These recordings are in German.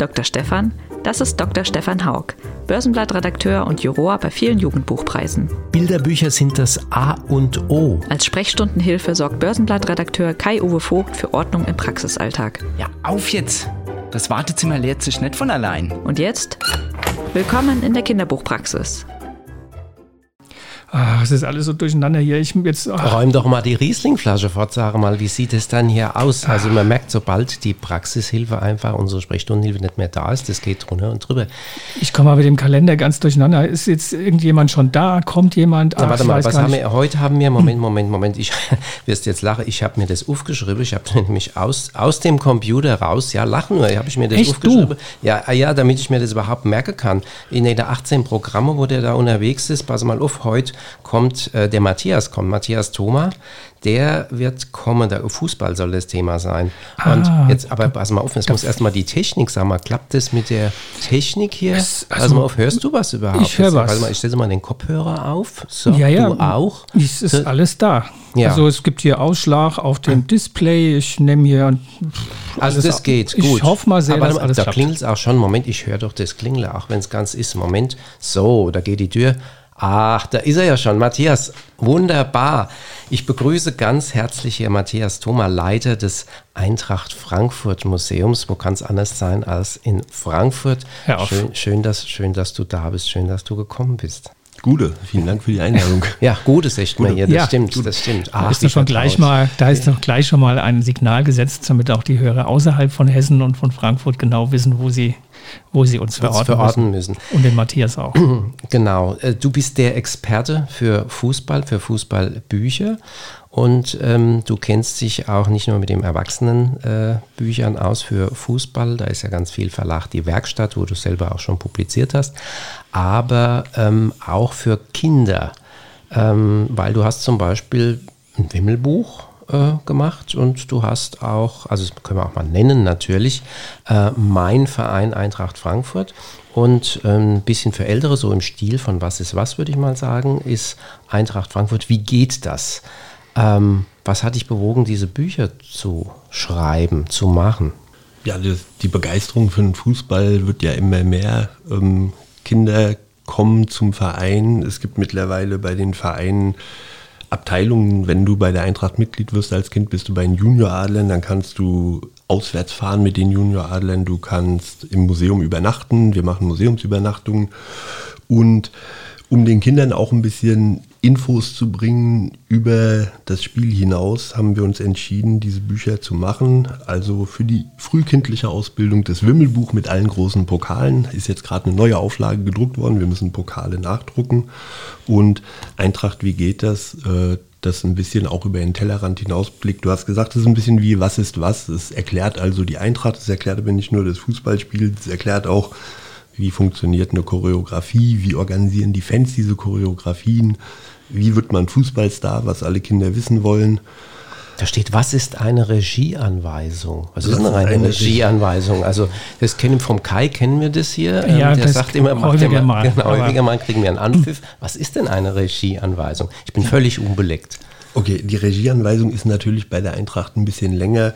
Dr. Stefan, das ist Dr. Stefan Haug, Börsenblattredakteur und Juror bei vielen Jugendbuchpreisen. Bilderbücher sind das A und O. Als Sprechstundenhilfe sorgt Börsenblattredakteur Kai-Uwe Vogt für Ordnung im Praxisalltag. Ja, auf jetzt! Das Wartezimmer leert sich nicht von allein. Und jetzt? Willkommen in der Kinderbuchpraxis. Ah, es ist alles so durcheinander hier. Ich jetzt. ach. Räum doch mal die Rieslingflasche fort, sag mal, wie sieht es dann hier aus? Also man merkt, sobald die Praxishilfe einfach, unsere Sprechstundenhilfe nicht mehr da ist, das geht drunter und drüber. Ich komme mal mit dem Kalender ganz durcheinander. Ist jetzt irgendjemand schon da? Kommt jemand? Na, Ach, warte ich mal, was haben wir? Heute haben wir, Moment, Moment, Moment, ich wirst jetzt lachen, ich habe mir das aufgeschrieben, ich habe nämlich aus, aus dem Computer raus, ja, lachen nur, habe ich mir das Echt, aufgeschrieben. Ja, ah ja, damit ich mir das überhaupt merken kann. In den 18 Programme, wo der da unterwegs ist, pass mal auf, heute kommt äh, der Matthias, kommt Matthias Thoma, der wird kommen, der Fußball soll das Thema sein. Und Ah, jetzt, aber pass mal auf, jetzt muss erstmal die Technik, sag mal, klappt das mit der Technik hier? Es- pass also, mal auf, hörst du was überhaupt? ich hör Jetzt, was. Mal, ich stelle mal den Kopfhörer auf. So, Ja, ja. du auch? Es ist So, alles da. Ja. Also es gibt hier Ausschlag auf dem Display. Ich nehme hier. Also das ab. geht, ich gut. Ich hoffe mal sehr, Aber dass alles da klingelt es auch schon. Moment, ich höre doch das Klingeln, auch wenn es ganz ist. Moment. So, da geht die Tür. Ach, da ist er ja schon. Matthias, wunderbar. Ich begrüße ganz herzlich hier Matthias Thoma, Leiter des Eintracht Frankfurt Museums. Wo kann es anders sein als in Frankfurt? Schön, schön, dass, schön, dass du da bist. Schön, dass du gekommen bist. Gute, vielen Dank für die Einladung. Ja, Gutes echt mal hier. Das Ja. stimmt, das stimmt. Da Ach, ist wie doch schon gleich mal, da ist doch gleich schon mal ein Signal gesetzt, damit auch die Hörer außerhalb von Hessen und von Frankfurt genau wissen, wo sie, wo sie uns Uns verorten, verorten müssen. müssen. Und den Matthias auch. Genau, äh, du bist der Experte für Fußball, für Fußballbücher und ähm, du kennst dich auch nicht nur mit den Erwachsenenbüchern äh, aus für Fußball, da ist ja ganz viel Verlag, die Werkstatt, wo du selber auch schon publiziert hast, aber ähm, auch für Kinder, ähm, weil du hast zum Beispiel ein Wimmelbuch äh, gemacht und du hast auch, also das können wir auch mal nennen natürlich, äh, mein Verein Eintracht Frankfurt und ähm, ein bisschen für Ältere, so im Stil von Was ist was, würde ich mal sagen, ist Eintracht Frankfurt. Wie geht das? Ähm, was hat dich bewogen, diese Bücher zu schreiben, zu machen? Ja, das, die Begeisterung für den Fußball wird ja immer mehr. Ähm, Kinder kommen zum Verein. Es gibt mittlerweile bei den Vereinen Abteilungen, wenn du bei der Eintracht Mitglied wirst als Kind, bist du bei den Junioradlern, dann kannst du auswärts fahren mit den Junioradlern, du kannst im Museum übernachten, wir machen Museumsübernachtungen. Und um den Kindern auch ein bisschen Infos zu bringen über das Spiel hinaus, haben wir uns entschieden, diese Bücher zu machen. Also für die frühkindliche Ausbildung das Wimmelbuch mit allen großen Pokalen ist jetzt gerade eine neue Auflage gedruckt worden. Wir müssen Pokale nachdrucken. Und Eintracht, wie geht das? Äh, das ein bisschen auch über den Tellerrand hinausblickt. Du hast gesagt, es ist ein bisschen wie Was ist was? Es erklärt also die Eintracht, es erklärt aber nicht nur das Fußballspiel, es erklärt auch, wie funktioniert eine Choreografie, wie organisieren die Fans diese Choreografien, wie wird man Fußballstar, was alle Kinder wissen wollen. Da steht, was ist eine Regieanweisung? Was ist Was denn ist eine, eine Regieanweisung? Also das kennen vom Kai kennen wir das hier. Ähm, Ja, der das sagt immer, macht häufiger immer, mal, Genau, häufiger mal kriegen wir einen Anpfiff. Was ist denn eine Regieanweisung? Ich bin völlig unbeleckt. Okay, die Regieanweisung ist natürlich bei der Eintracht ein bisschen länger.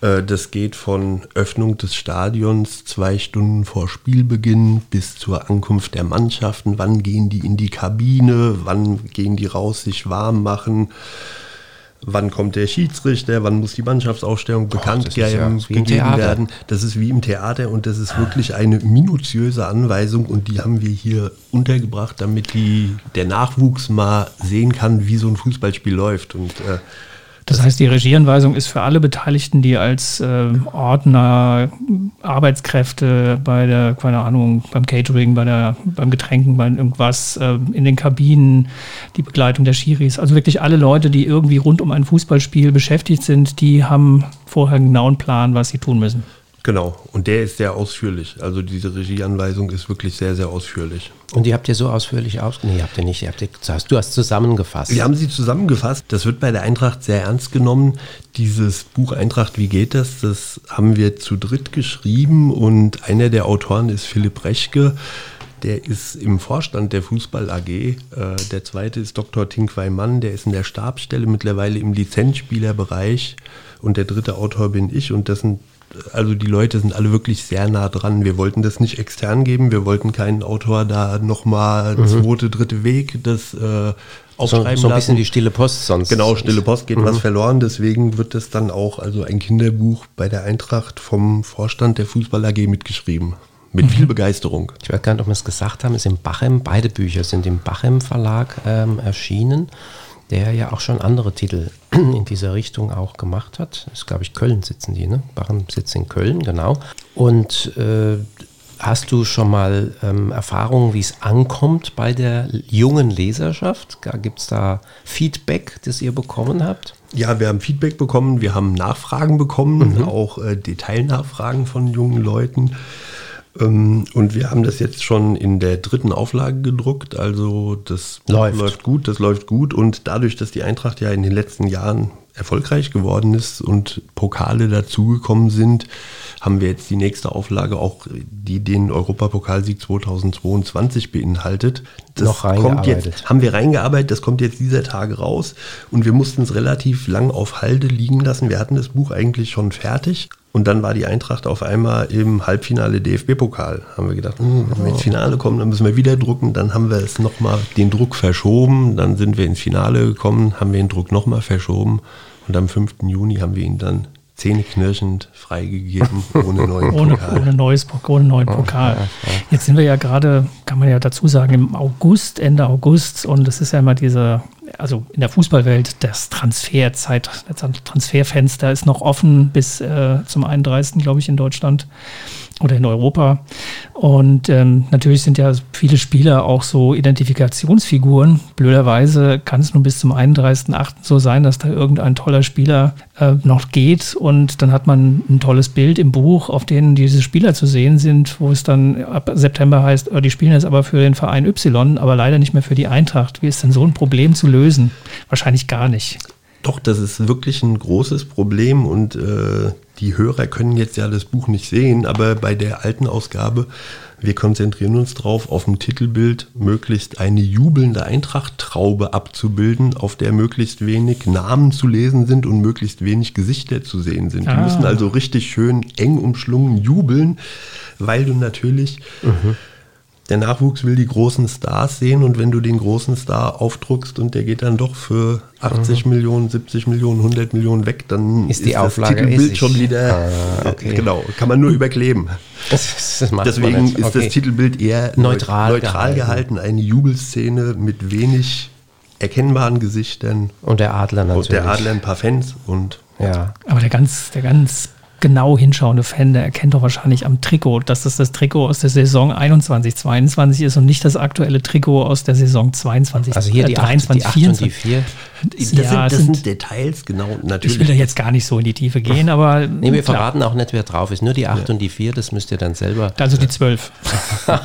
Äh, Das geht von Öffnung des Stadions zwei Stunden vor Spielbeginn bis zur Ankunft der Mannschaften. Wann gehen die in die Kabine? Wann gehen die raus, sich warm machen? Wann kommt der Schiedsrichter? Wann muss die Mannschaftsaufstellung bekannt ist ja gegeben Theater. werden? Das ist wie im Theater und das ist wirklich eine minutiöse Anweisung und die haben wir hier untergebracht, damit die, der Nachwuchs mal sehen kann, wie so ein Fußballspiel läuft. Und äh, Das heißt, die Regieanweisung ist für alle Beteiligten, die als äh, Ordner, Arbeitskräfte bei der, keine Ahnung, beim Catering, bei der, beim Getränken, bei irgendwas, äh, in den Kabinen, die Begleitung der Schiris, also wirklich alle Leute, die irgendwie rund um ein Fußballspiel beschäftigt sind, die haben vorher einen genauen Plan, was sie tun müssen. Genau, und der ist sehr ausführlich. Also diese Regieanweisung ist wirklich sehr, sehr ausführlich. Und die habt ihr so ausführlich aus... Nee, habt ihr nicht. Ihr habt ihr, du hast zusammengefasst. Wir haben sie zusammengefasst. Das wird bei der Eintracht sehr ernst genommen. Dieses Buch Eintracht, wie geht das? Das haben wir zu dritt geschrieben und einer der Autoren ist Philipp Rechke. Der ist im Vorstand der Fußball AG. Äh, der zweite ist Dr. Tinkwei Mann, der ist in der Stabsstelle mittlerweile im Lizenzspielerbereich. Und der dritte Autor bin ich und das sind also die Leute sind alle wirklich sehr nah dran. Wir wollten das nicht extern geben, wir wollten keinen Autor da nochmal mhm. zweite, dritte Weg das äh, aufschreiben so, so ein bisschen die stille Post sonst. Genau, stille Post geht mhm. was verloren, deswegen wird das dann auch also ein Kinderbuch bei der Eintracht vom Vorstand der Fußball AG mitgeschrieben. Mit mhm. viel Begeisterung. Ich weiß gar nicht, ob wir es gesagt haben, ist im Bachem, beide Bücher sind im Bachem Verlag ähm, erschienen der ja auch schon andere Titel in dieser Richtung auch gemacht hat. Das ist, glaube ich, Köln sitzen die, ne? Bachen sitzt in Köln, genau. Und äh, hast du schon mal ähm, Erfahrungen, wie es ankommt bei der jungen Leserschaft? Gibt es da Feedback, das ihr bekommen habt? Ja, wir haben Feedback bekommen, wir haben Nachfragen bekommen, mhm. auch äh, Detailnachfragen von jungen Leuten. Ähm, und wir haben das jetzt schon in der dritten Auflage gedruckt. Also das läuft. läuft. gut, das läuft gut. Und dadurch, dass die Eintracht ja in den letzten Jahren erfolgreich geworden ist und Pokale dazugekommen sind, haben wir jetzt die nächste Auflage auch, die den Europapokalsieg 2022 beinhaltet. Das Noch kommt jetzt, haben wir reingearbeitet, das kommt jetzt dieser Tage raus und wir mussten es relativ lang auf Halde liegen lassen. Wir hatten das Buch eigentlich schon fertig, und dann war die Eintracht auf einmal im Halbfinale DFB-Pokal. Haben wir gedacht, hm, wenn wir ins Finale kommen, dann müssen wir wieder drucken. Dann haben wir es nochmal den Druck verschoben. Dann sind wir ins Finale gekommen, haben wir den Druck nochmal verschoben. Und am 5. Juni haben wir ihn dann zähneknirschend freigegeben, ohne neuen ohne, Pokal. Ohne, neues, ohne neuen Pokal. Jetzt sind wir ja gerade, kann man ja dazu sagen, im August, Ende August. Und es ist ja immer diese also in der Fußballwelt, das Transferzeit, das Transferfenster ist noch offen bis äh, zum 31. glaube ich in Deutschland oder in Europa. Und ähm, natürlich sind ja viele Spieler auch so Identifikationsfiguren. Blöderweise kann es nur bis zum 31.8. so sein, dass da irgendein toller Spieler äh, noch geht und dann hat man ein tolles Bild im Buch, auf dem diese Spieler zu sehen sind, wo es dann ab September heißt, oh, die spielen jetzt aber für den Verein Y, aber leider nicht mehr für die Eintracht. Wie ist denn so ein Problem zu lösen? Wahrscheinlich gar nicht. Doch, das ist wirklich ein großes Problem und äh, die Hörer können jetzt ja das Buch nicht sehen, aber bei der alten Ausgabe, wir konzentrieren uns darauf, auf dem Titelbild möglichst eine jubelnde Eintracht-Traube abzubilden, auf der möglichst wenig Namen zu lesen sind und möglichst wenig Gesichter zu sehen sind. Ah. Die müssen also richtig schön eng umschlungen jubeln, weil du natürlich... Mhm der Nachwuchs will die großen Stars sehen und wenn du den großen Star aufdruckst und der geht dann doch für 80 mhm. Millionen, 70 Millionen, 100 Millionen weg, dann ist, die ist Auflage das Titelbild schon wieder, ah, okay. genau, kann man nur überkleben. Das, das Deswegen ist okay. das Titelbild eher neutral, neutral gehalten. gehalten, eine Jubelszene mit wenig erkennbaren Gesichtern. Und der Adler natürlich. Und der Adler ein paar Fans und ja. Aber der ganz, der ganz genau hinschauende Fan, der erkennt doch wahrscheinlich am Trikot, dass das das Trikot aus der Saison 21, 22 ist und nicht das aktuelle Trikot aus der Saison 22, also hier die 23, 8, die 8 und die 4. Das, ja, sind, das sind, sind, Details, genau, natürlich. Ich will da jetzt gar nicht so in die Tiefe gehen, aber. Nee, wir klar. verraten auch nicht, wer drauf ist. Nur die 8 ja. und die 4, das müsst ihr dann selber. Also die 12.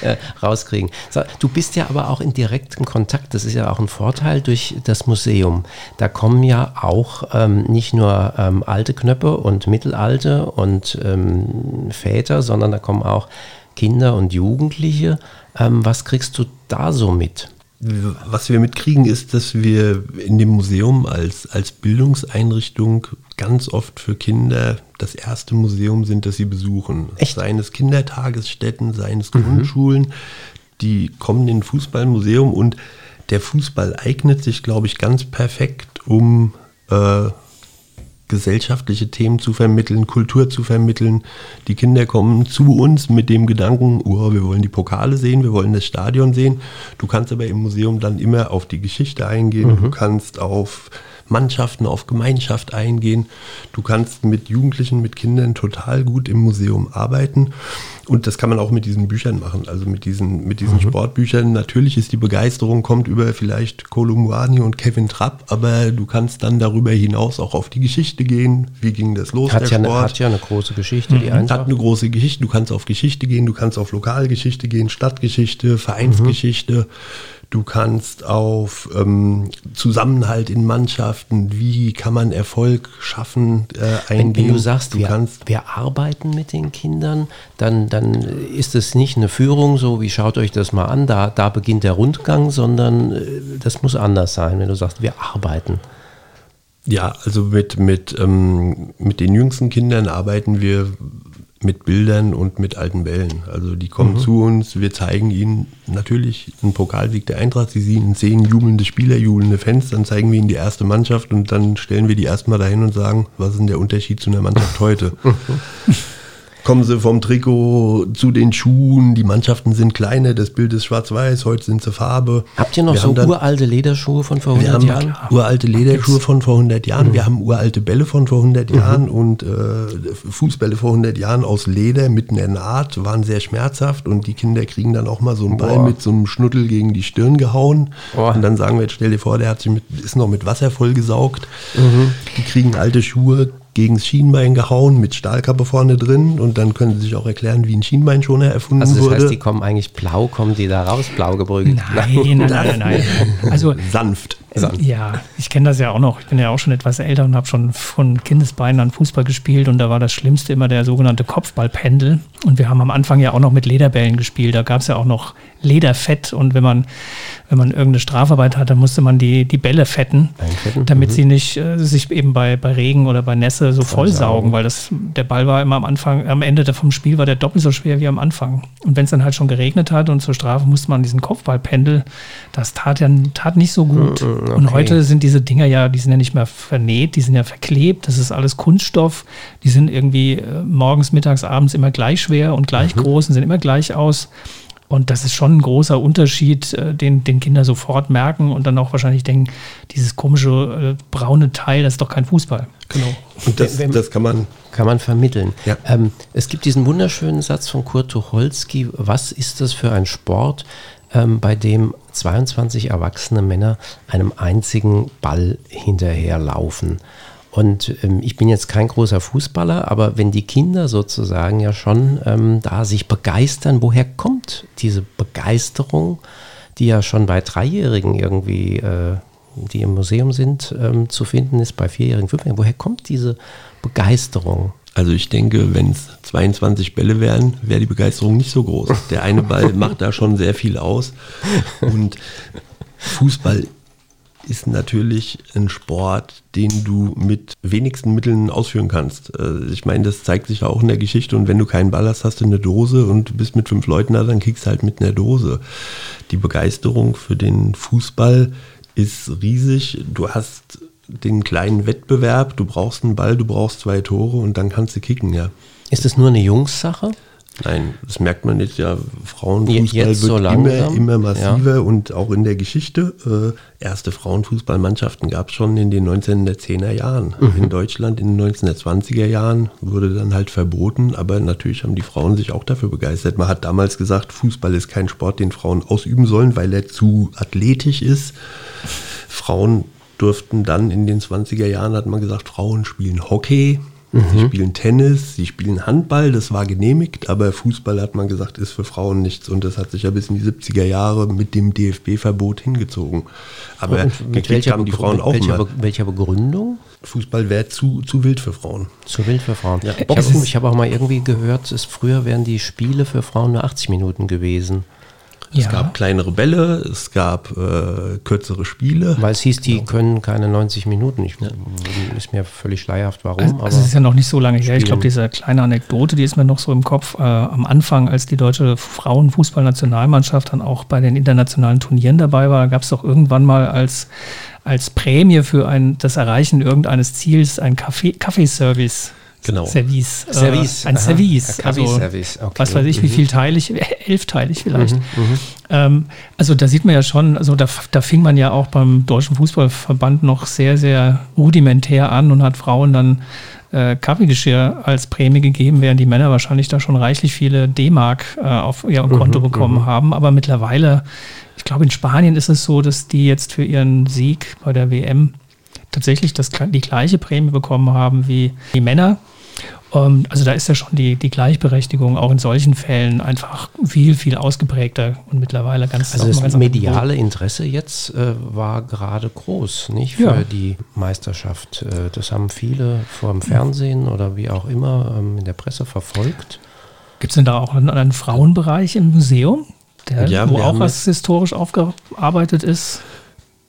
Äh, rauskriegen. So, du bist ja aber auch in direktem Kontakt, das ist ja auch ein Vorteil durch das Museum. Da kommen ja auch ähm, nicht nur ähm, alte Knöpfe und mittelalte und ähm, Väter, sondern da kommen auch Kinder und Jugendliche. Ähm, was kriegst du da so mit? Was wir mitkriegen, ist, dass wir in dem Museum als, als Bildungseinrichtung ganz oft für Kinder das erste Museum sind, das sie besuchen. Echt? Seien es Kindertagesstätten, seien es mhm. Grundschulen, die kommen in ein Fußballmuseum und der Fußball eignet sich, glaube ich, ganz perfekt, um äh, gesellschaftliche Themen zu vermitteln, Kultur zu vermitteln. Die Kinder kommen zu uns mit dem Gedanken, oh, wir wollen die Pokale sehen, wir wollen das Stadion sehen. Du kannst aber im Museum dann immer auf die Geschichte eingehen, mhm. du kannst auf Mannschaften, auf Gemeinschaft eingehen. Du kannst mit Jugendlichen, mit Kindern total gut im Museum arbeiten. Und das kann man auch mit diesen Büchern machen, also mit diesen, mit diesen mhm. Sportbüchern. Natürlich ist die Begeisterung, kommt über vielleicht Kolumwani und Kevin Trapp, aber du kannst dann darüber hinaus auch auf die Geschichte gehen. Wie ging das los? Hat, ja eine, hat ja eine große Geschichte, mhm. die Eintracht. Hat eine große Geschichte. Du kannst auf Geschichte gehen, du kannst auf Lokalgeschichte gehen, Stadtgeschichte, Vereinsgeschichte. Mhm. Du kannst auf ähm, Zusammenhalt in Mannschaften, wie kann man Erfolg schaffen, äh, eingehen. Wenn, wenn, du sagst, du wir, kannst wir arbeiten mit den Kindern, dann, dann ist es nicht eine Führung, so wie schaut euch das mal an, da, da beginnt der Rundgang, sondern äh, das muss anders sein, wenn du sagst, wir arbeiten. Ja, also mit, mit, ähm, mit den jüngsten Kindern arbeiten wir mit Bildern und mit alten Bällen. Also die kommen mhm. zu uns, wir zeigen ihnen natürlich einen Pokalsieg der Eintracht, sie sehen, sehen jubelnde Spieler, jubelnde Fans, dann zeigen wir ihnen die erste Mannschaft und dann stellen wir die erstmal dahin und sagen, was ist denn der Unterschied zu einer Mannschaft heute? kommen sie vom Trikot zu den Schuhen, die Mannschaften sind kleiner, das Bild ist schwarz-weiß, heute sind sie Farbe. Habt ihr noch wir so dann, uralte Lederschuhe von vor 100 wir Jahren? Haben uralte Lederschuhe von vor 100 Jahren, mhm. wir haben uralte Bälle von vor 100 mhm. Jahren und äh, Fußbälle vor 100 Jahren aus Leder mit einer Naht, waren sehr schmerzhaft und die Kinder kriegen dann auch mal so einen Ball Boah. mit so einem Schnuttel gegen die Stirn gehauen Boah. und dann sagen wir, jetzt stell dir vor, der hat sich mit, ist noch mit Wasser vollgesaugt. Mhm. Die kriegen alte Schuhe, gegen das Schienbein gehauen mit Stahlkappe vorne drin und dann können sie sich auch erklären, wie ein Schienbeinschoner erfunden wurde. Also das heißt, die kommen eigentlich blau, kommen die da raus, blau gebrügelt? Nein, nein, nein, nein. nein. Also sanft. Ja, ich kenne das ja auch noch. Ich bin ja auch schon etwas älter und habe schon von Kindesbeinen an Fußball gespielt und da war das Schlimmste immer der sogenannte Kopfballpendel. Und wir haben am Anfang ja auch noch mit Lederbällen gespielt. Da gab es ja auch noch Lederfett und wenn man, wenn man irgendeine Strafarbeit hat, dann musste man die, die Bälle fetten, Einfetten? damit mhm. sie nicht äh, sich eben bei, bei Regen oder bei Nässe so vollsaugen, weil das, der Ball war immer am Anfang, am Ende vom Spiel war der doppelt so schwer wie am Anfang. Und wenn es dann halt schon geregnet hat und zur Strafe musste man diesen Kopfballpendel, das tat ja tat nicht so gut. Mhm, okay. Und heute sind diese Dinger ja, die sind ja nicht mehr vernäht, die sind ja verklebt, das ist alles Kunststoff, die sind irgendwie äh, morgens, mittags, abends immer gleich schwer und gleich mhm. groß und sehen immer gleich aus. Und das ist schon ein großer Unterschied, äh, den, den Kinder sofort merken und dann auch wahrscheinlich denken, dieses komische äh, braune Teil, das ist doch kein Fußball. Genau. Und das, das kann man kann man vermitteln. Ja. Ähm, es gibt diesen wunderschönen Satz von Kurt Tucholsky, was ist das für ein Sport, ähm, bei dem 22 erwachsene Männer einem einzigen Ball hinterherlaufen? Und ähm, ich bin jetzt kein großer Fußballer, aber wenn die Kinder sozusagen ja schon ähm, da sich begeistern, woher kommt diese Begeisterung, die ja schon bei Dreijährigen irgendwie, äh, die im Museum sind, ähm, zu finden ist, bei Vierjährigen, Fünfjährigen, woher kommt diese Begeisterung? Also ich denke, wenn es 22 Bälle wären, wäre die Begeisterung nicht so groß. Der eine Ball macht da schon sehr viel aus. Und Fußball ist natürlich ein Sport, den du mit wenigsten Mitteln ausführen kannst. Äh, ich meine, das zeigt sich auch in der Geschichte. Und wenn du keinen Ball hast, hast du eine Dose und bist mit fünf Leuten da, dann kriegst du halt mit einer Dose. Die Begeisterung für den Fußball ist riesig. Du hast den kleinen Wettbewerb, du brauchst einen Ball, du brauchst zwei Tore und dann kannst du kicken, ja. Ist es nur eine Jungssache? Nein, das merkt man jetzt ja. Frauenfußball jetzt wird immer, immer massiver ja. und auch in der Geschichte. Äh, erste Frauenfußballmannschaften gab es schon in den 1910er Jahren. Mhm. In Deutschland in den 1920er Jahren wurde dann halt verboten, aber natürlich haben die Frauen sich auch dafür begeistert. Man hat damals gesagt, Fußball ist kein Sport, den Frauen ausüben sollen, weil er zu athletisch ist. Frauen durften dann in den 20er Jahren, hat man gesagt, Frauen spielen Hockey Mhm. Sie spielen Tennis, sie spielen Handball, das war genehmigt, aber Fußball hat man gesagt, ist für Frauen nichts und das hat sich ja bis in die 70er Jahre mit dem DFB-Verbot hingezogen. Aber und mit welcher haben die Frauen auch welcher, mal. welcher Begründung? Fußball wäre zu, zu wild für Frauen. Zu wild für Frauen. Ja. Ich habe hab auch mal irgendwie gehört, es früher wären die Spiele für Frauen nur 80 Minuten gewesen. Es ja. gab kleinere Bälle, es gab äh, kürzere Spiele. Weil es hieß, die ja. können keine 90 Minuten. Ich, ja. Ist mir völlig schleierhaft, warum. Also, also es ist ja noch nicht so lange her. Ich glaube, diese kleine Anekdote, die ist mir noch so im Kopf. Äh, am Anfang, als die deutsche Frauenfußballnationalmannschaft dann auch bei den internationalen Turnieren dabei war, gab es doch irgendwann mal als, als Prämie für ein, das Erreichen irgendeines Ziels einen Kaffee, Kaffeeservice Genau. Service. Service. Äh, ein Aha. Service. Ein Also, Kaffeeservice, okay. was weiß ich, wie Mhm. vielteilig, elfteilig vielleicht. Ähm, also da sieht man ja schon, also da, da fing man ja auch beim Deutschen Fußballverband noch sehr, sehr rudimentär an und hat Frauen dann äh, Kaffeegeschirr als Prämie gegeben, während die Männer wahrscheinlich da schon reichlich viele D-Mark äh, auf ihr Konto bekommen haben. Aber mittlerweile, ich glaube in Spanien ist es so, dass die jetzt für ihren Sieg bei der WM tatsächlich das, die gleiche Prämie bekommen haben wie die Männer. Ähm, Also da ist ja schon die, die Gleichberechtigung auch in solchen Fällen einfach viel, viel ausgeprägter und mittlerweile ganz Also das ganz mediale Interesse jetzt äh, war gerade groß, nicht für Ja. die Meisterschaft. Äh, das haben viele vor dem Fernsehen oder wie auch immer ähm, in der Presse verfolgt. Gibt es denn da auch einen, einen Frauenbereich im Museum, der, Ja, wo auch was historisch aufgearbeitet ist?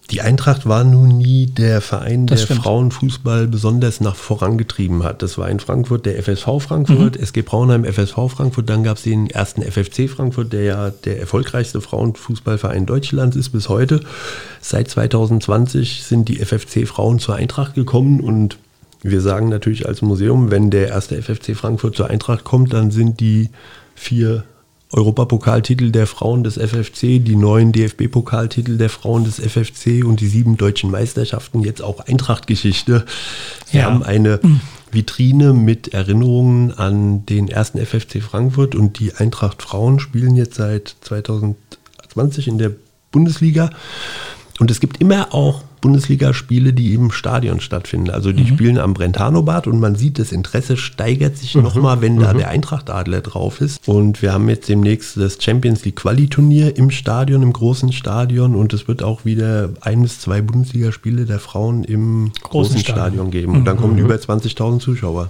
Die Eintracht war nun nie der Verein, Das der stimmt. Frauenfußball besonders nach vorangetrieben hat. Das war in Frankfurt der FSV Frankfurt, SG Braunheim FSV Frankfurt. Dann gab es den ersten FFC Frankfurt, der ja der erfolgreichste Frauenfußballverein Deutschlands ist bis heute. Seit 2020 sind die FFC Frauen zur Eintracht gekommen und wir sagen natürlich als Museum, wenn der erste FFC Frankfurt zur Eintracht kommt, dann sind die vier Europapokaltitel der Frauen des FFC, die neuen DFB-Pokaltitel der Frauen des FFC und die sieben deutschen Meisterschaften jetzt auch Eintracht-Geschichte. Wir Ja. haben eine Vitrine mit Erinnerungen an den ersten FFC Frankfurt und die Eintracht Frauen spielen jetzt seit 2020 in der Bundesliga. Und es gibt immer auch Bundesligaspiele, die im Stadion stattfinden. Also die spielen am Brentano-Bad und man sieht, das Interesse steigert sich nochmal, wenn da der Eintracht-Adler drauf ist. Und wir haben jetzt demnächst das Champions League Quali-Turnier im Stadion, im großen Stadion. Und es wird auch wieder ein bis zwei Bundesligaspiele der Frauen im großen, Stadion. Stadion. geben. Und dann kommen über 20.000 Zuschauer.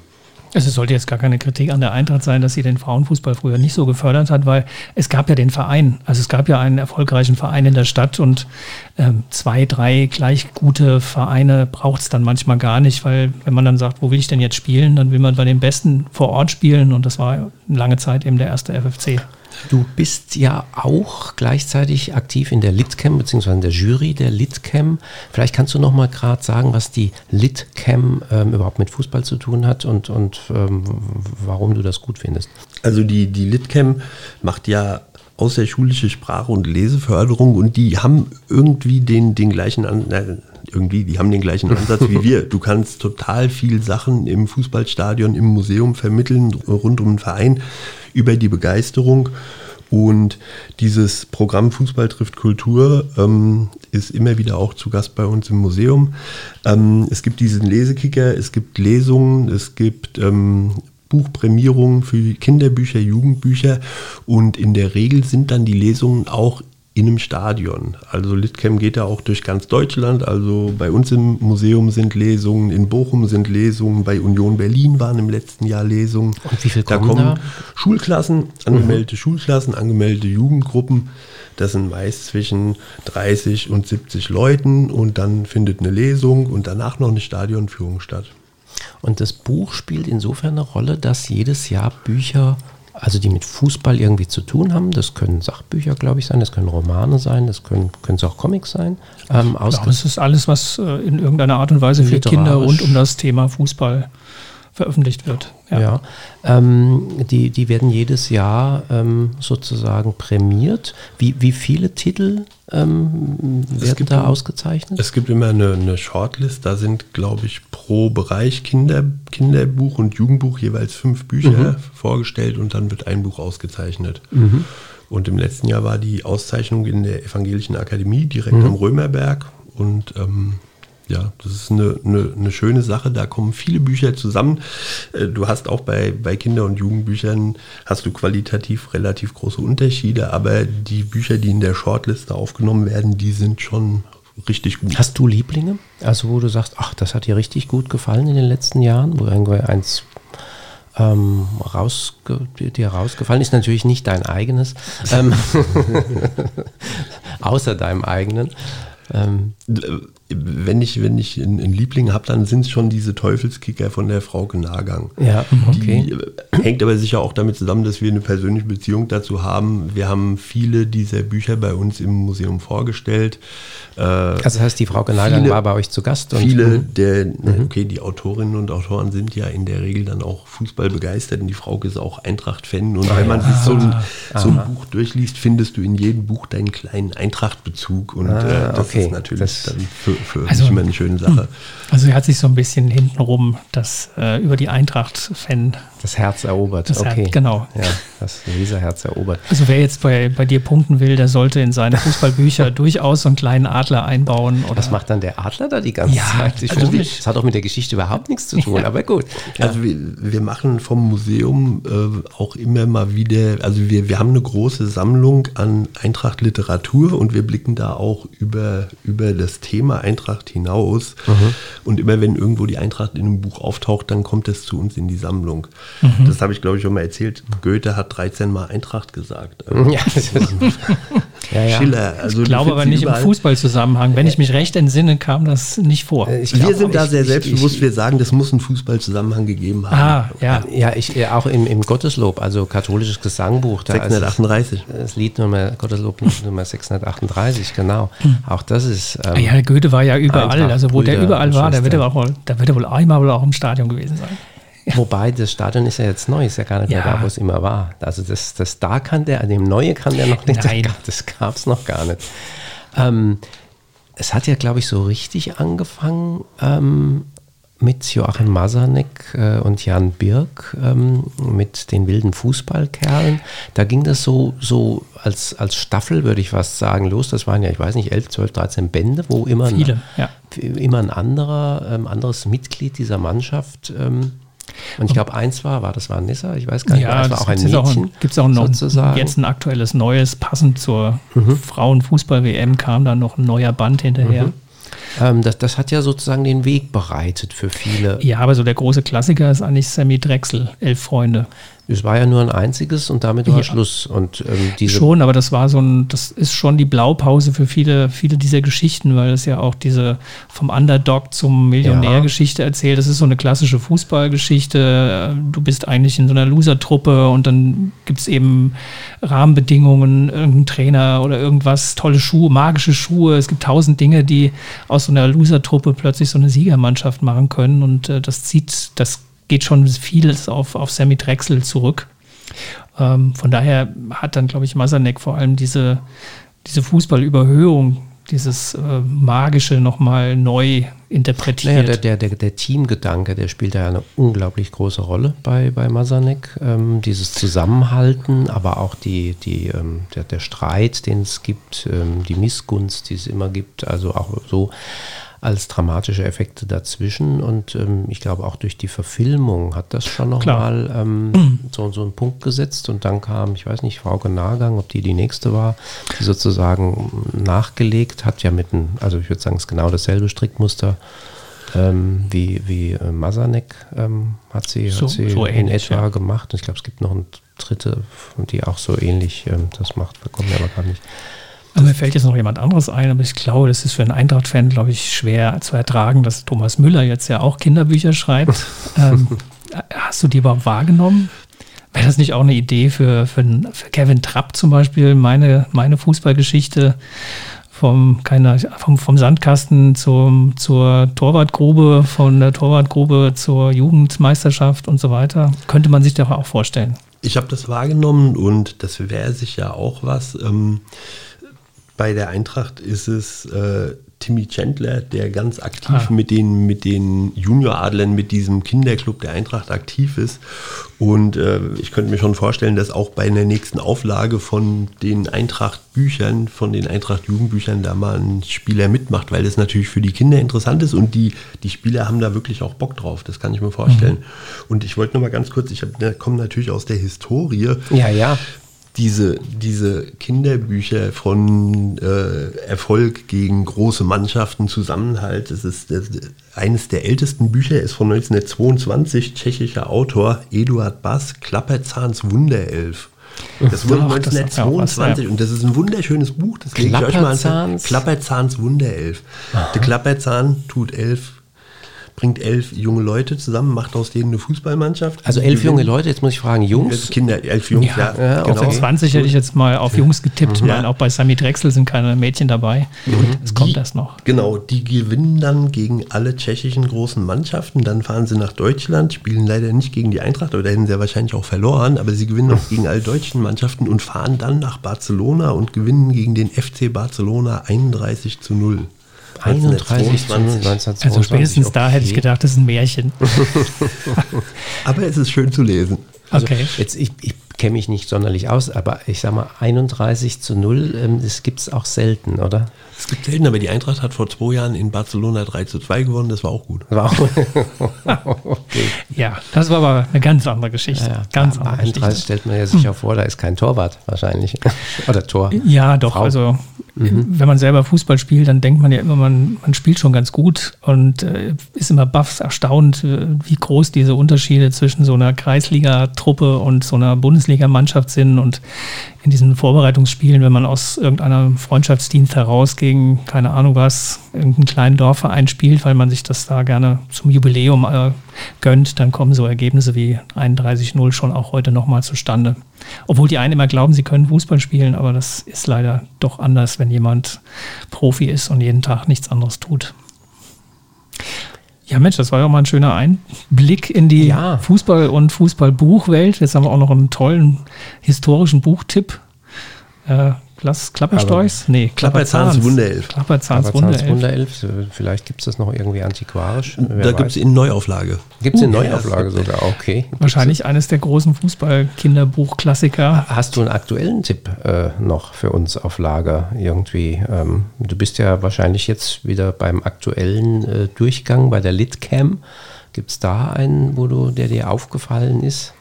Also es sollte jetzt gar keine Kritik an der Eintracht sein, dass sie den Frauenfußball früher nicht so gefördert hat, weil es gab ja den Verein. Also es gab ja einen erfolgreichen Verein in der Stadt und ähm, zwei, drei gleich gute Vereine braucht es dann manchmal gar nicht, weil wenn man dann sagt, wo will ich denn jetzt spielen, dann will man bei den Besten vor Ort spielen und das war lange Zeit eben der erste FFC. Du bist ja auch gleichzeitig aktiv in der Litcam bzw. in der Jury der Litcam. Vielleicht kannst du noch mal gerade sagen, was die Litcam ähm, überhaupt mit Fußball zu tun hat und, und ähm, warum du das gut findest. Also die, die Litcam macht ja außerschulische Sprache- und Leseförderung und die haben irgendwie den, den gleichen na, irgendwie, die haben den gleichen Ansatz wie wir. Du kannst total viel Sachen im Fußballstadion, im Museum vermitteln, rund um den Verein, über die Begeisterung. Und dieses Programm Fußball trifft Kultur ähm, ist immer wieder auch zu Gast bei uns im Museum. Ähm, es gibt diesen Lesekicker, es gibt Lesungen, es gibt ähm, Buchprämierungen für Kinderbücher, Jugendbücher und in der Regel sind dann die Lesungen auch in einem Stadion. Also Litcam geht da auch durch ganz Deutschland. Also bei uns im Museum sind Lesungen, in Bochum sind Lesungen, bei Union Berlin waren im letzten Jahr Lesungen. Und wie viel da kommen kommen da? Schulklassen, angemeldete Schulklassen, angemeldete Jugendgruppen. Das sind meist zwischen 30 und 70 Leuten und dann findet eine Lesung und danach noch eine Stadionführung statt. Und das Buch spielt insofern eine Rolle, dass jedes Jahr Bücher, also die mit Fußball irgendwie zu tun haben, das können Sachbücher, glaube ich, sein, das können Romane sein, das können, können es auch Comics sein, ähm, ausge- das ist alles, was äh, in irgendeiner Art und Weise für Kinder rund um das Thema Fußball veröffentlicht wird. Ja, ähm, die, die werden jedes Jahr ähm, sozusagen prämiert. Wie, wie viele Titel ähm, werden da ein- ausgezeichnet? Es gibt immer eine, eine Shortlist, da sind, glaube ich, pro Bereich Kinder, Kinderbuch und Jugendbuch jeweils fünf Bücher vorgestellt und dann wird ein Buch ausgezeichnet. Und im letzten Jahr war die Auszeichnung in der Evangelischen Akademie direkt am Römerberg und ähm, ja, das ist eine, eine, eine schöne Sache. Da kommen viele Bücher zusammen. Äh, Du hast auch bei, bei Kinder- und Jugendbüchern hast du qualitativ relativ große Unterschiede, aber die Bücher, die in der Shortliste aufgenommen werden, die sind schon richtig gut. Hast du Lieblinge? Also wo du sagst, ach, das hat dir richtig gut gefallen in den letzten Jahren, wo irgendwie eins ähm, rausge dir rausgefallen ist, natürlich nicht dein eigenes, ähm, außer deinem eigenen. Ähm, wenn ich, wenn ich einen, Liebling habe, dann sind es schon diese Teufelskicker von der Frau Genagang. Ja, okay. Die äh, hängt aber sicher auch damit zusammen, dass wir eine persönliche Beziehung dazu haben. Wir haben viele dieser Bücher bei uns im Museum vorgestellt. Äh, also das heißt, die Frau Genagang viele, war bei euch zu Gast? Viele der, mhm. okay, die Autorinnen und Autoren sind ja in der Regel dann auch Fußball begeistert und die Frau ist auch Eintracht-Fan. Und ah, wenn man sich so ein, so ein, Buch durchliest, findest du in jedem Buch deinen kleinen Eintracht-Bezug. Und ah, äh, das okay. ist natürlich das, dann für, für also, immer eine schöne Sache. Also er hat sich so ein bisschen hintenrum das äh, über die Eintracht-Fan. Das Herz erobert, das okay. Herz, genau. Ja, das Leserherz erobert. Also wer jetzt bei, bei dir punkten will, der sollte in seine Fußballbücher durchaus so einen kleinen Adler einbauen. Oder Was macht dann der Adler da die ganze ja, Zeit? Ich also das hat auch mit der Geschichte überhaupt nichts zu tun, ja. aber gut. Ja. Also wir, wir, machen vom Museum äh, auch immer mal wieder, also wir, wir haben eine große Sammlung an Eintracht-Literatur und wir blicken da auch über, über das Thema Eintracht hinaus. Mhm. Und immer wenn irgendwo die Eintracht in einem Buch auftaucht, dann kommt es zu uns in die Sammlung. Mhm. Das habe ich, glaube ich, schon mal erzählt. Goethe hat 13 Mal Eintracht gesagt. Ja, ja, ja. Schiller. Also ich glaube aber nicht im Fußballzusammenhang. Wenn ich mich recht entsinne, kam das nicht vor. Äh, ich wir sind da sehr ich, selbstbewusst. Ich, wir sagen, das muss einen Fußballzusammenhang gegeben haben. Ah, ja. Ja, ich, äh, auch im, im Gotteslob, also katholisches Gesangbuch. Da 638. das Lied Nummer, Gotteslob Nummer 638, genau. Hm. Auch das ist. Ähm, ja, Goethe war ja überall. Also wo der überall war, da wird er, auch, da wird er wohl einmal wohl auch im Stadion gewesen sein. Wobei das Stadion ist ja jetzt neu, ist ja gar nicht ja. mehr da, wo es immer war. Also das, das da kann der, an dem Neue kann der noch nicht. Nein. Das gab es noch gar nicht. Ähm, es hat ja, glaube ich, so richtig angefangen ähm, mit Joachim Masanek äh, und Jan Birk, ähm, mit den wilden Fußballkerlen. Da ging das so, so als, als Staffel, würde ich fast sagen, los. Das waren ja, ich weiß nicht, 11, 12, 13 Bände, wo immer, Viele, ein, ja. immer ein anderer, ähm, anderes Mitglied dieser Mannschaft ähm, und ich glaube, eins war, war das war Nissa, ich weiß gar nicht, ja, das war auch ein Mädchen. Gibt es auch noch sozusagen. jetzt ein aktuelles neues, passend zur mhm. Frauenfußball-WM kam da noch ein neuer Band hinterher. Mhm. Ähm, das, das hat ja sozusagen den Weg bereitet für viele. Ja, aber so der große Klassiker ist eigentlich Sammy Drechsel, Elf Freunde. Es war ja nur ein einziges und damit war ja. Schluss. Und, ähm, diese schon, aber das war so ein, das ist schon die Blaupause für viele, viele dieser Geschichten, weil es ja auch diese vom Underdog zum Millionär-Geschichte erzählt. Das ist so eine klassische Fußballgeschichte. Du bist eigentlich in so einer Loser-Truppe und dann gibt es eben Rahmenbedingungen, irgendein Trainer oder irgendwas, tolle Schuhe, magische Schuhe. Es gibt tausend Dinge, die aus so einer Loser-Truppe plötzlich so eine Siegermannschaft machen können und äh, das zieht, das geht schon vieles auf, auf Sammy Drechsel zurück. Ähm, von daher hat dann, glaube ich, Masanek vor allem diese, diese Fußballüberhöhung, dieses äh, Magische nochmal neu interpretiert. Naja, der, der, der, Teamgedanke, der spielt ja eine unglaublich große Rolle bei, bei Masanek. Ähm, dieses Zusammenhalten, aber auch die, die, ähm, der, der Streit, den es gibt, ähm, die Missgunst, die es immer gibt, also auch so als dramatische Effekte dazwischen. Und ähm, ich glaube, auch durch die Verfilmung hat das schon nochmal ähm, so, so einen Punkt gesetzt. Und dann kam, ich weiß nicht, Frau Nagang, ob die die nächste war, die sozusagen nachgelegt hat, ja mit einem, also ich würde sagen, es ist genau dasselbe Strickmuster. Ähm, wie, wie äh, Masanek ähm, hat sie, so, hat sie so in ähnlich, etwa ja. gemacht. Und ich glaube, es gibt noch eine dritte, die auch so ähnlich ähm, das macht. Da kommen wir aber gar nicht. Aber mir fällt jetzt noch jemand anderes ein, aber ich glaube, das ist für einen Eintracht-Fan, glaube ich, schwer zu ertragen, dass Thomas Müller jetzt ja auch Kinderbücher schreibt. ähm, hast du die überhaupt wahrgenommen? Wäre das nicht auch eine Idee für, für, für Kevin Trapp zum Beispiel, meine, meine Fußballgeschichte vom, keine, vom, vom Sandkasten zum, zur Torwartgrube, von der Torwartgrube zur Jugendmeisterschaft und so weiter? Könnte man sich doch auch vorstellen. Ich habe das wahrgenommen und das wäre sicher auch was. Ähm, bei der Eintracht ist es äh, Timmy Chandler, der ganz aktiv ah. mit den, mit den Junioradlern, mit diesem Kinderclub der Eintracht aktiv ist. Und äh, ich könnte mir schon vorstellen, dass auch bei einer nächsten Auflage von den Eintracht-Büchern, von den Eintracht-Jugendbüchern da mal ein Spieler mitmacht, weil das natürlich für die Kinder interessant ist und die, die Spieler haben da wirklich auch Bock drauf. Das kann ich mir vorstellen. Mhm. Und ich wollte noch mal ganz kurz, ich komme natürlich aus der Historie. Ja, ja diese, diese Kinderbücher von äh, Erfolg gegen große Mannschaften, Zusammenhalt, das ist das, eines der ältesten Bücher, ist von 1922, tschechischer Autor Eduard Bass, Klapperzahns Wunderelf. Das wurde Ach, das hat ja auch was, 1922 ja. und das ist ein wunderschönes Buch. Das lege ich euch mal Klapperzahns? Klapperzahns Wunderelf. Der Klapperzahn tut elf, bringt elf junge Leute zusammen, macht aus denen eine Fußballmannschaft. Also elf junge. Leute, jetzt muss ich fragen, Jungs? Elf Kinder, elf Jungs, ja. Ja, genau. okay. 20 hätte ich jetzt mal auf Jungs getippt. Ja. meine, auch bei Sami Drechsel sind keine Mädchen dabei. Das kommt Die- erst noch. Genau, die gewinnen dann gegen alle tschechischen großen Mannschaften. Dann fahren sie nach Deutschland, spielen leider nicht gegen die Eintracht, aber da hätten sie ja wahrscheinlich auch verloren. Aber sie gewinnen auch gegen alle deutschen Mannschaften und fahren dann nach Barcelona und gewinnen gegen den FC Barcelona 31 zu 0. 31 zu 0, 1922. 1922. Also spätestens da hätte ich okay. gedacht, das ist ein Märchen. Aber es ist schön zu lesen. Also Okay. jetzt, ich, ich kenne mich nicht sonderlich aus, aber ich sag mal 31 zu 0, ähm, das gibt es auch selten, oder? Es gibt selten, aber die Eintracht hat vor zwei Jahren in Barcelona 3 zu 2 gewonnen, das war auch gut. Das war auch okay. Ja, das war aber eine ganz andere Geschichte. Ja, ganz bei andere 31 Geschichte. stellt man ja sicher vor, da ist kein Torwart wahrscheinlich. oder Tor. Ja, doch. Frau. Also, wenn man selber Fußball spielt, dann denkt man ja immer, man, man spielt schon ganz gut und äh, ist immer baff erstaunt, äh, wie groß diese Unterschiede zwischen so einer Kreisliga-Truppe und so einer Bundesligamannschaft sind. Und in diesen Vorbereitungsspielen, wenn man aus irgendeinem Freundschaftsdienst heraus gegen, keine Ahnung was, irgendeinen kleinen Dorfverein spielt, weil man sich das da gerne zum Jubiläum äh, gönnt, dann kommen so Ergebnisse wie 31-0 schon auch heute nochmal zustande. Obwohl die einen immer glauben, sie können Fußball spielen, aber das ist leider doch anders, wenn jemand Profi ist und jeden Tag nichts anderes tut. Ja, Mensch, das war ja auch mal ein schöner Einblick in die Ja. Fußball- und Fußballbuchwelt. Jetzt haben wir auch noch einen tollen historischen Buchtipp. Äh, Klass, Klapperstorchs? Nee, Klapperzahns Wunderelf. Klapperzahns Aber Zahns Wunderelf. Vielleicht gibt es das noch irgendwie antiquarisch. Da gibt es in Neuauflage. Gibt es eine Uh, Neuauflage sogar, okay. Wahrscheinlich eines der großen Fußball-Kinderbuchklassiker. Hast du einen aktuellen Tipp äh, noch für uns auf Lager irgendwie? Ähm, du bist ja wahrscheinlich jetzt wieder beim aktuellen äh, Durchgang bei der Litcam. Gibt es da einen, wo du, der dir aufgefallen ist?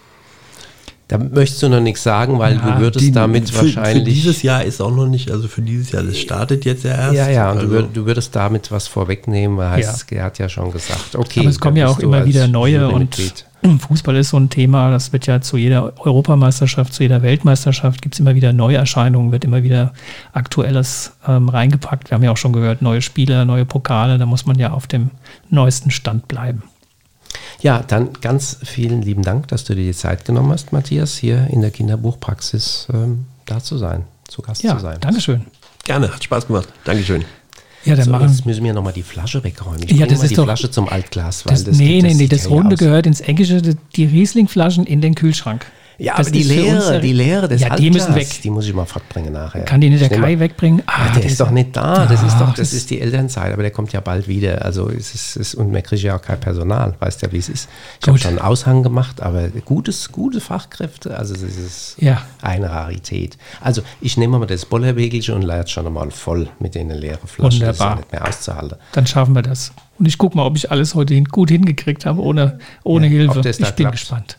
Da möchtest du noch nichts sagen, weil Ja, du würdest Die- damit für, wahrscheinlich. Für dieses Jahr ist auch noch nicht, also für dieses Jahr, das startet jetzt ja erst. ja, ja, und also, du, würd, du würdest damit was vorwegnehmen, weil heißt, er hat ja schon gesagt, okay. Aber es kommen ja auch immer wieder neue und. Fußball ist so ein Thema, das wird ja zu jeder Europameisterschaft, zu jeder Weltmeisterschaft gibt es immer wieder Neuerscheinungen, wird immer wieder Aktuelles ähm, reingepackt. Wir haben ja auch schon gehört, neue Spiele, neue Pokale, da muss man ja auf dem neuesten Stand bleiben. Ja, dann ganz vielen lieben Dank, dass du dir die Zeit genommen hast, Matthias, hier in der Kinderbuchpraxis ähm, da zu sein, zu Gast Ja, zu sein. Dankeschön. Gerne, hat Spaß gemacht. Dankeschön. Ja, dann So, machen jetzt müssen wir nochmal die Flasche wegräumen. Ich Ja, das mal ist die doch- Flasche zum Altglas, weil das, das, nee, das nee, nee, das ja Runde aus. gehört ins die- die Rieslingflaschen in den Kühlschrank. Ja, Das aber die ist der- die Leere des Ja, die müssen weg. Die muss ich mal fortbringen nachher. Kann die nicht der Kai wegbringen? Ah, der ist doch nicht da. Das ist doch, Ach, das das- ist die Elternzeit, aber der kommt ja bald wieder. Also es ist, es, und man kriegt ja auch kein Personal, weißt ja, wie es ist. Ich habe schon einen Aushang gemacht, aber gutes, gute Fachkräfte, also es ist Ja. eine Rarität. Also ich nehme mal das Bollerwegelchen und leite schon mal voll mit den leeren Flaschen. Das ist ja Wunderbar. nicht mehr auszuhalten. Dann schaffen wir das. Und ich gucke mal, ob ich alles heute hin, gut hingekriegt habe, ohne, ohne Ja, Hilfe. das Ich bin klappt. gespannt.